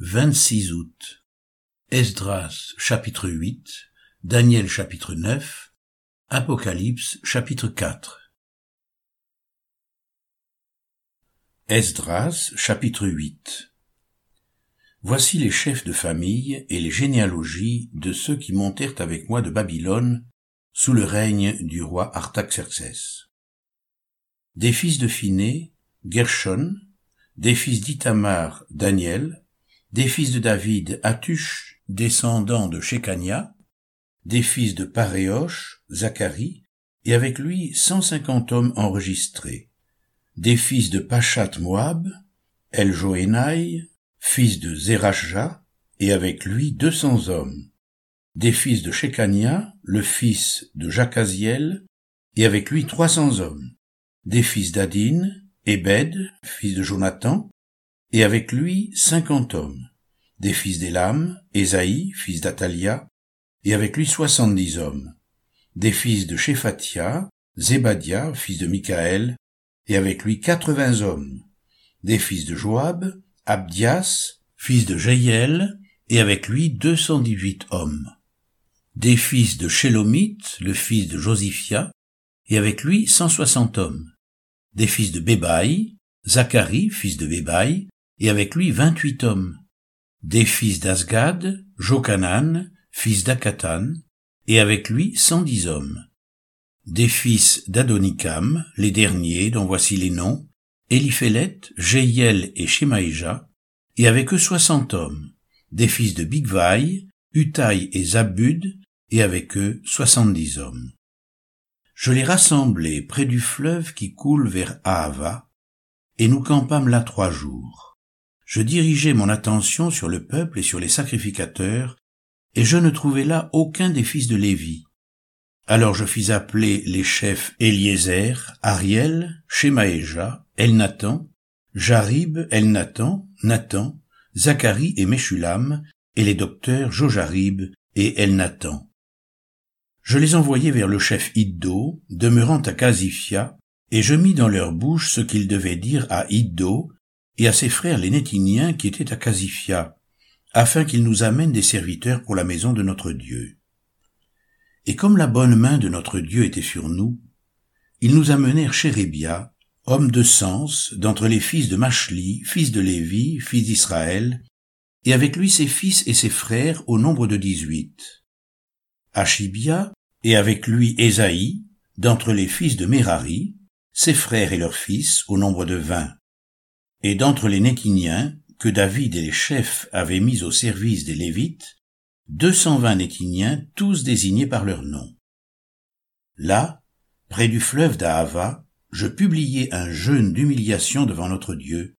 26 août. Esdras chapitre 8, Daniel chapitre 9, Apocalypse chapitre 4. Esdras chapitre 8. Voici les chefs de famille et les généalogies de ceux qui montèrent avec moi de Babylone sous le règne du roi Artaxerxès. Des fils de Phiné, Gershon, des fils d'Itamar, Daniel, des fils de David, Atush, descendant de Shekania, des fils de Paréosh, Zacharie, et avec lui cent cinquante hommes enregistrés, des fils de Pachat Moab, Eljoénaï, fils de Zerachja, et avec lui deux cents hommes, des fils de Shekania, le fils de Jacaziel, et avec lui trois cents hommes, des fils d'Adin, Ebed, fils de Jonathan, et avec lui cinquante hommes, des fils d'Élam, Ésaïe, fils d'Atalia, et avec lui soixante-dix hommes, des fils de Shephatia, Zébadia, fils de Michaël, et avec lui quatre-vingts hommes, des fils de Joab, Abdias, fils de Jaïel, et avec lui deux cent dix-huit hommes, des fils de Shélomite, le fils de Josiphia, et avec lui cent soixante hommes, des fils de Bébaï, Zacharie, fils de Bébaï, et avec lui vingt-huit hommes, des fils d'Asgad, Jokanan, fils d'Akatan, et avec lui cent dix hommes, des fils d'Adonikam, les derniers, dont voici les noms, Eliphélet, Jéiel et Shemaïja, et avec eux soixante hommes, des fils de Bigvaï, Utaï et Zabud, et avec eux soixante-dix hommes. Je les rassemblai près du fleuve qui coule vers Ahava, et nous campâmes là trois jours je dirigeai mon attention sur le peuple et sur les sacrificateurs, et je ne trouvai là aucun des fils de Lévi. Alors je fis appeler les chefs Eliezer, Ariel, Shemaéja, Elnathan, Jarib, Elnathan, Nathan, Zacharie et Meshulam, et les docteurs Jojarib et Elnathan. Je les envoyai vers le chef Iddo, demeurant à Casifia, et je mis dans leur bouche ce qu'ils devaient dire à Iddo, et à ses frères les Nétiniens qui étaient à Casifia, afin qu'ils nous amènent des serviteurs pour la maison de notre Dieu. Et comme la bonne main de notre Dieu était sur nous, ils nous amenèrent Chérébia, homme de sens, d'entre les fils de Machli, fils de Lévi, fils d'Israël, et avec lui ses fils et ses frères au nombre de dix-huit. Achibia, et avec lui Ésaïe, d'entre les fils de Merari, ses frères et leurs fils au nombre de vingt. Et d'entre les Nétiniens, que David et les chefs avaient mis au service des Lévites, deux cent vingt Nétiniens, tous désignés par leur nom. Là, près du fleuve d'Ahava, je publiai un jeûne d'humiliation devant notre Dieu,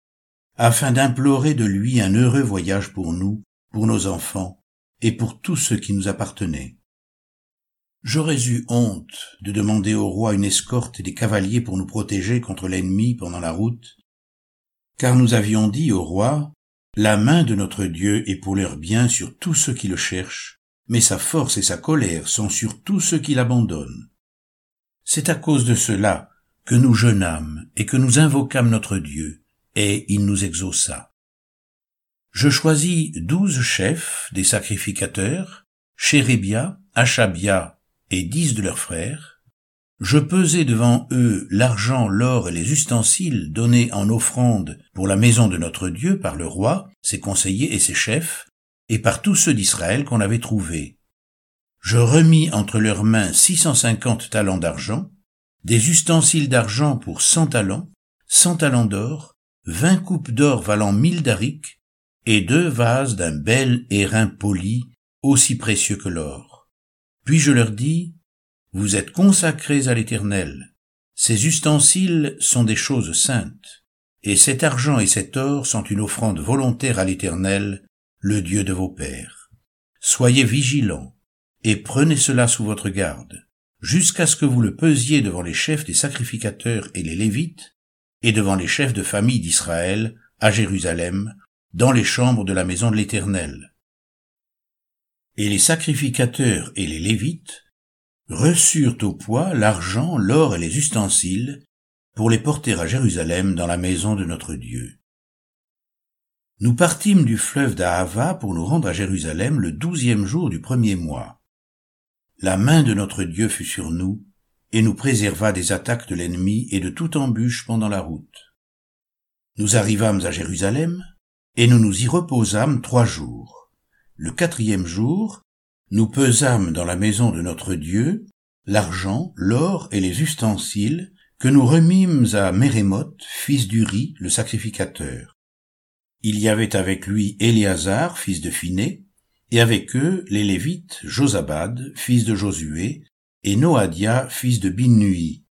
afin d'implorer de lui un heureux voyage pour nous, pour nos enfants, et pour tous ceux qui nous appartenaient. J'aurais eu honte de demander au roi une escorte et des cavaliers pour nous protéger contre l'ennemi pendant la route, car nous avions dit au roi, La main de notre Dieu est pour leur bien sur tous ceux qui le cherchent, mais sa force et sa colère sont sur tous ceux qui l'abandonnent. C'est à cause de cela que nous jeûnâmes et que nous invoquâmes notre Dieu, et il nous exauça. Je choisis douze chefs des sacrificateurs, Chérébia, Achabia et dix de leurs frères, je pesai devant eux l'argent, l'or et les ustensiles donnés en offrande pour la maison de notre Dieu par le roi, ses conseillers et ses chefs, et par tous ceux d'Israël qu'on avait trouvés. Je remis entre leurs mains six cent cinquante talents d'argent, des ustensiles d'argent pour cent talents, cent talents d'or, vingt coupes d'or valant mille darics, et deux vases d'un bel airain poli, aussi précieux que l'or. Puis je leur dis, vous êtes consacrés à l'Éternel. Ces ustensiles sont des choses saintes, et cet argent et cet or sont une offrande volontaire à l'Éternel, le Dieu de vos pères. Soyez vigilants, et prenez cela sous votre garde, jusqu'à ce que vous le pesiez devant les chefs des sacrificateurs et les Lévites, et devant les chefs de famille d'Israël, à Jérusalem, dans les chambres de la maison de l'Éternel. Et les sacrificateurs et les Lévites reçurent au poids l'argent, l'or et les ustensiles pour les porter à Jérusalem dans la maison de notre Dieu. Nous partîmes du fleuve d'Ahava pour nous rendre à Jérusalem le douzième jour du premier mois. La main de notre Dieu fut sur nous, et nous préserva des attaques de l'ennemi et de toute embûche pendant la route. Nous arrivâmes à Jérusalem, et nous nous y reposâmes trois jours. Le quatrième jour, nous pesâmes dans la maison de notre Dieu l'argent, l'or et les ustensiles que nous remîmes à Mérémoth, fils d'Uri, le sacrificateur. Il y avait avec lui Éléazar, fils de Phiné, et avec eux les Lévites, Josabad, fils de Josué, et Noadia, fils de Binnui.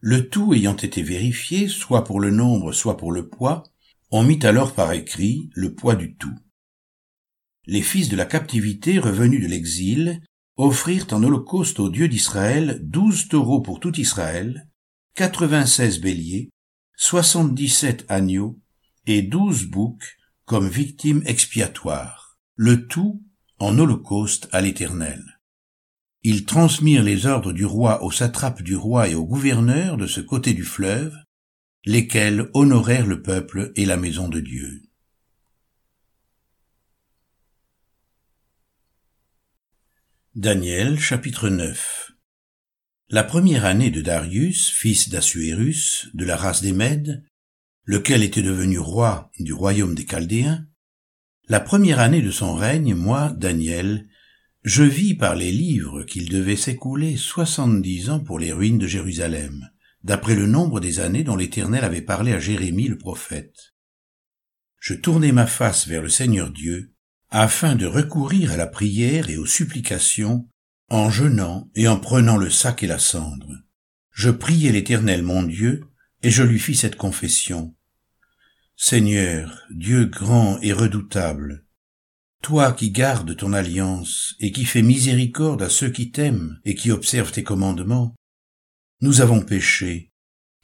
Le tout ayant été vérifié, soit pour le nombre, soit pour le poids, on mit alors par écrit le poids du tout. Les fils de la captivité revenus de l'exil offrirent en holocauste au Dieu d'Israël douze taureaux pour tout Israël, quatre-vingt-seize béliers, soixante-dix-sept agneaux et douze boucs comme victimes expiatoires, le tout en holocauste à l'Éternel. Ils transmirent les ordres du roi aux satrapes du roi et aux gouverneurs de ce côté du fleuve, lesquels honorèrent le peuple et la maison de Dieu. Daniel chapitre 9 La première année de Darius, fils d'Assuérus, de la race des Mèdes, lequel était devenu roi du royaume des Chaldéens, la première année de son règne, moi, Daniel, je vis par les livres qu'il devait s'écouler soixante-dix ans pour les ruines de Jérusalem, d'après le nombre des années dont l'Éternel avait parlé à Jérémie le prophète. Je tournai ma face vers le Seigneur Dieu, afin de recourir à la prière et aux supplications, en jeûnant et en prenant le sac et la cendre. Je priai l'Éternel mon Dieu, et je lui fis cette confession. Seigneur, Dieu grand et redoutable, toi qui gardes ton alliance et qui fais miséricorde à ceux qui t'aiment et qui observent tes commandements, nous avons péché,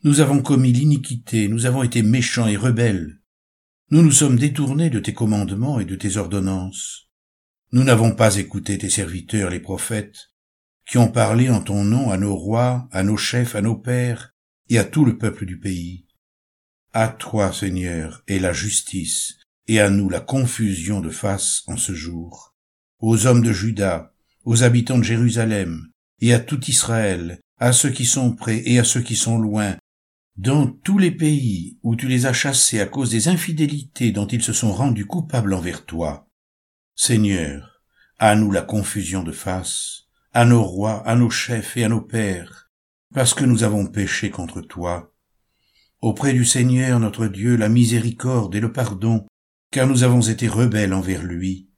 nous avons commis l'iniquité, nous avons été méchants et rebelles, nous nous sommes détournés de tes commandements et de tes ordonnances. Nous n'avons pas écouté tes serviteurs les prophètes, qui ont parlé en ton nom à nos rois, à nos chefs, à nos pères, et à tout le peuple du pays. À toi, Seigneur, est la justice, et à nous la confusion de face en ce jour. Aux hommes de Juda, aux habitants de Jérusalem, et à tout Israël, à ceux qui sont près et à ceux qui sont loin, dans tous les pays où tu les as chassés à cause des infidélités dont ils se sont rendus coupables envers toi. Seigneur, à nous la confusion de face, à nos rois, à nos chefs et à nos pères, parce que nous avons péché contre toi. Auprès du Seigneur notre Dieu la miséricorde et le pardon, car nous avons été rebelles envers lui.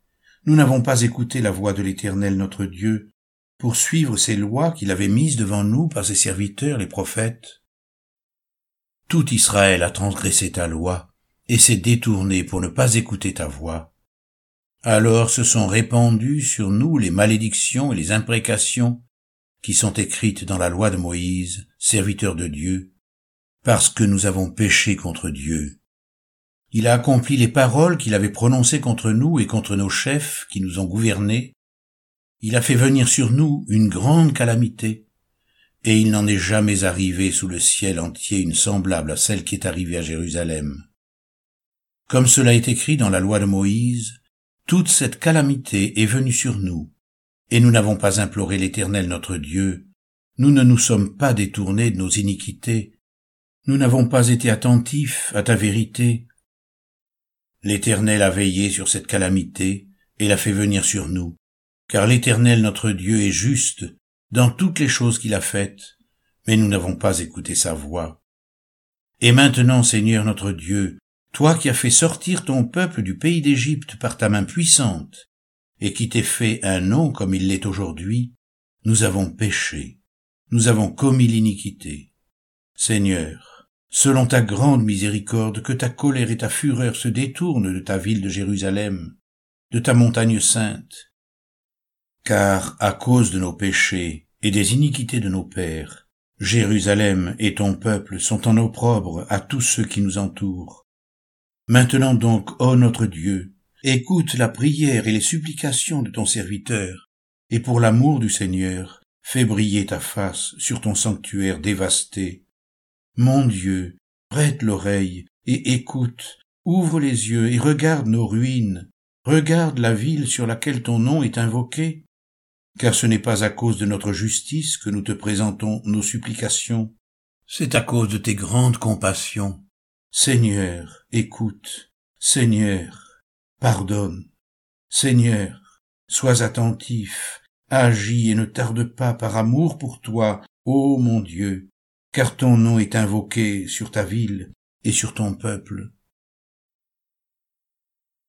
Nous n'avons pas écouté la voix de l'Éternel notre Dieu, pour suivre ses lois qu'il avait mises devant nous par ses serviteurs les prophètes. Tout Israël a transgressé ta loi et s'est détourné pour ne pas écouter ta voix. Alors se sont répandues sur nous les malédictions et les imprécations qui sont écrites dans la loi de Moïse, serviteur de Dieu, parce que nous avons péché contre Dieu. Il a accompli les paroles qu'il avait prononcées contre nous et contre nos chefs qui nous ont gouvernés. Il a fait venir sur nous une grande calamité, et il n'en est jamais arrivé sous le ciel entier une semblable à celle qui est arrivée à Jérusalem. Comme cela est écrit dans la loi de Moïse, toute cette calamité est venue sur nous, et nous n'avons pas imploré l'Éternel notre Dieu, nous ne nous sommes pas détournés de nos iniquités, nous n'avons pas été attentifs à ta vérité. L'Éternel a veillé sur cette calamité et l'a fait venir sur nous, car l'Éternel notre Dieu est juste dans toutes les choses qu'il a faites, mais nous n'avons pas écouté sa voix. Et maintenant, Seigneur notre Dieu, toi qui as fait sortir ton peuple du pays d'Égypte par ta main puissante, et qui t'es fait un nom comme il l'est aujourd'hui, nous avons péché, nous avons commis l'iniquité. Seigneur, selon ta grande miséricorde, que ta colère et ta fureur se détournent de ta ville de Jérusalem, de ta montagne sainte, car à cause de nos péchés, et des iniquités de nos pères. Jérusalem et ton peuple sont en opprobre à tous ceux qui nous entourent. Maintenant donc, ô notre Dieu, écoute la prière et les supplications de ton serviteur, et pour l'amour du Seigneur, fais briller ta face sur ton sanctuaire dévasté. Mon Dieu, prête l'oreille et écoute, ouvre les yeux et regarde nos ruines, regarde la ville sur laquelle ton nom est invoqué, car ce n'est pas à cause de notre justice que nous te présentons nos supplications, c'est à cause de tes grandes compassions. Seigneur, écoute, Seigneur, pardonne, Seigneur, sois attentif, agis et ne tarde pas par amour pour toi, ô mon Dieu, car ton nom est invoqué sur ta ville et sur ton peuple.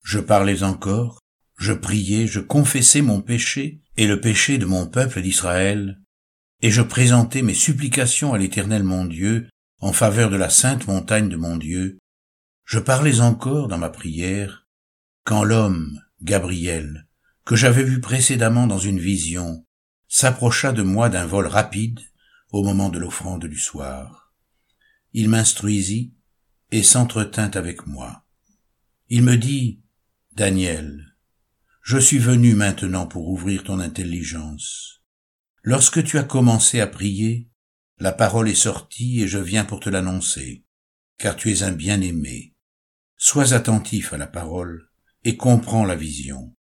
Je parlais encore, je priais, je confessais mon péché et le péché de mon peuple d'Israël, et je présentais mes supplications à l'Éternel mon Dieu en faveur de la sainte montagne de mon Dieu. Je parlais encore dans ma prière, quand l'homme, Gabriel, que j'avais vu précédemment dans une vision, s'approcha de moi d'un vol rapide au moment de l'offrande du soir. Il m'instruisit et s'entretint avec moi. Il me dit, Daniel, je suis venu maintenant pour ouvrir ton intelligence. Lorsque tu as commencé à prier, la parole est sortie et je viens pour te l'annoncer, car tu es un bien-aimé. Sois attentif à la parole et comprends la vision.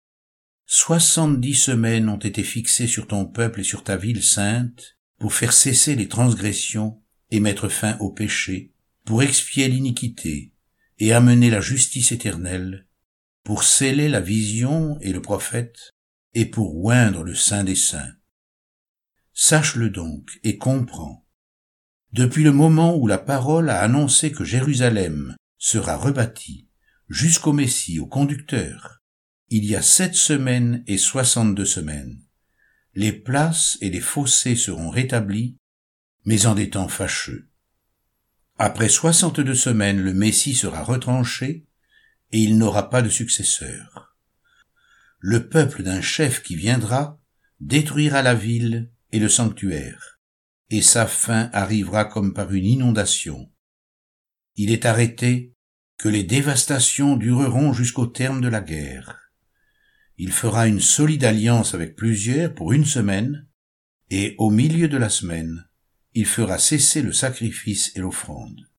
Soixante-dix semaines ont été fixées sur ton peuple et sur ta ville sainte pour faire cesser les transgressions et mettre fin au péché, pour expier l'iniquité et amener la justice éternelle, pour sceller la vision et le prophète, et pour oindre le Saint des saints. Sache-le donc et comprends. Depuis le moment où la parole a annoncé que Jérusalem sera rebâtie, jusqu'au Messie, au conducteur, il y a sept semaines et soixante-deux semaines. Les places et les fossés seront rétablis, mais en des temps fâcheux. Après soixante-deux semaines, le Messie sera retranché, et il n'aura pas de successeur. Le peuple d'un chef qui viendra détruira la ville et le sanctuaire, et sa fin arrivera comme par une inondation. Il est arrêté que les dévastations dureront jusqu'au terme de la guerre. Il fera une solide alliance avec plusieurs pour une semaine, et au milieu de la semaine, il fera cesser le sacrifice et l'offrande.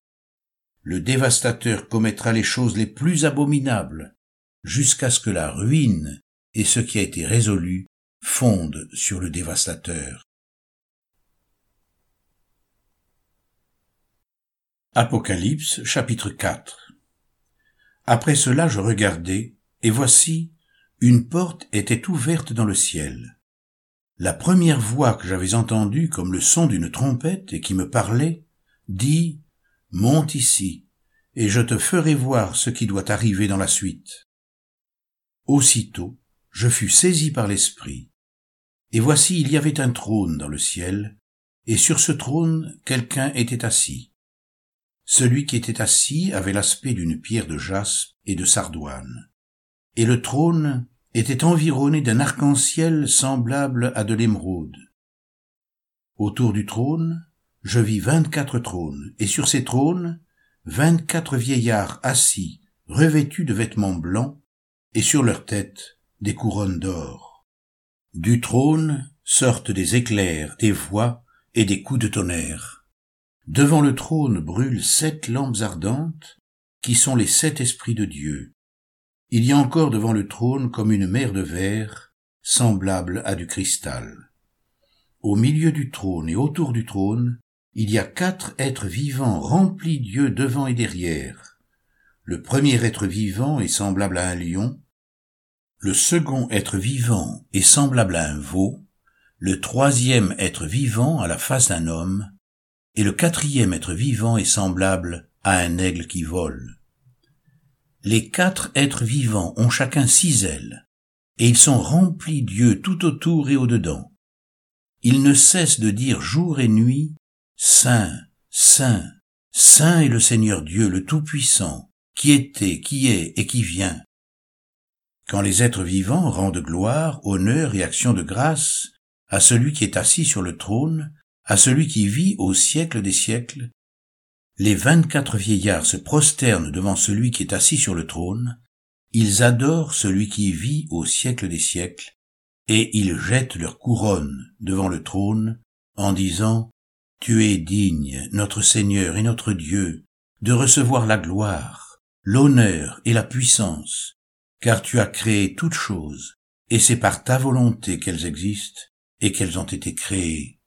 Le dévastateur commettra les choses les plus abominables, jusqu'à ce que la ruine et ce qui a été résolu fondent sur le dévastateur. Apocalypse chapitre 4 Après cela je regardai, et voici, une porte était ouverte dans le ciel. La première voix que j'avais entendue comme le son d'une trompette et qui me parlait, dit, Monte ici, et je te ferai voir ce qui doit arriver dans la suite. Aussitôt, je fus saisi par l'Esprit, et voici il y avait un trône dans le ciel, et sur ce trône quelqu'un était assis. Celui qui était assis avait l'aspect d'une pierre de jaspe et de sardoine, et le trône était environné d'un arc-en-ciel semblable à de l'émeraude. Autour du trône, je vis vingt-quatre trônes, et sur ces trônes, vingt-quatre vieillards assis, revêtus de vêtements blancs, et sur leurs têtes des couronnes d'or. Du trône sortent des éclairs, des voix et des coups de tonnerre. Devant le trône brûlent sept lampes ardentes, qui sont les sept esprits de Dieu. Il y a encore devant le trône comme une mer de verre, semblable à du cristal. Au milieu du trône et autour du trône, il y a quatre êtres vivants remplis d'yeux devant et derrière. Le premier être vivant est semblable à un lion, le second être vivant est semblable à un veau, le troisième être vivant à la face d'un homme, et le quatrième être vivant est semblable à un aigle qui vole. Les quatre êtres vivants ont chacun six ailes, et ils sont remplis d'yeux tout autour et au-dedans. Ils ne cessent de dire jour et nuit, Saint, Saint, Saint est le Seigneur Dieu le Tout-Puissant, qui était, qui est et qui vient. Quand les êtres vivants rendent gloire, honneur et action de grâce à celui qui est assis sur le trône, à celui qui vit au siècle des siècles, les vingt-quatre vieillards se prosternent devant celui qui est assis sur le trône, ils adorent celui qui vit au siècle des siècles, et ils jettent leur couronne devant le trône, en disant, Tu es digne, notre Seigneur et notre Dieu, de recevoir la gloire, l'honneur et la puissance, car tu as créé toutes choses, et c'est par ta volonté qu'elles existent et qu'elles ont été créées.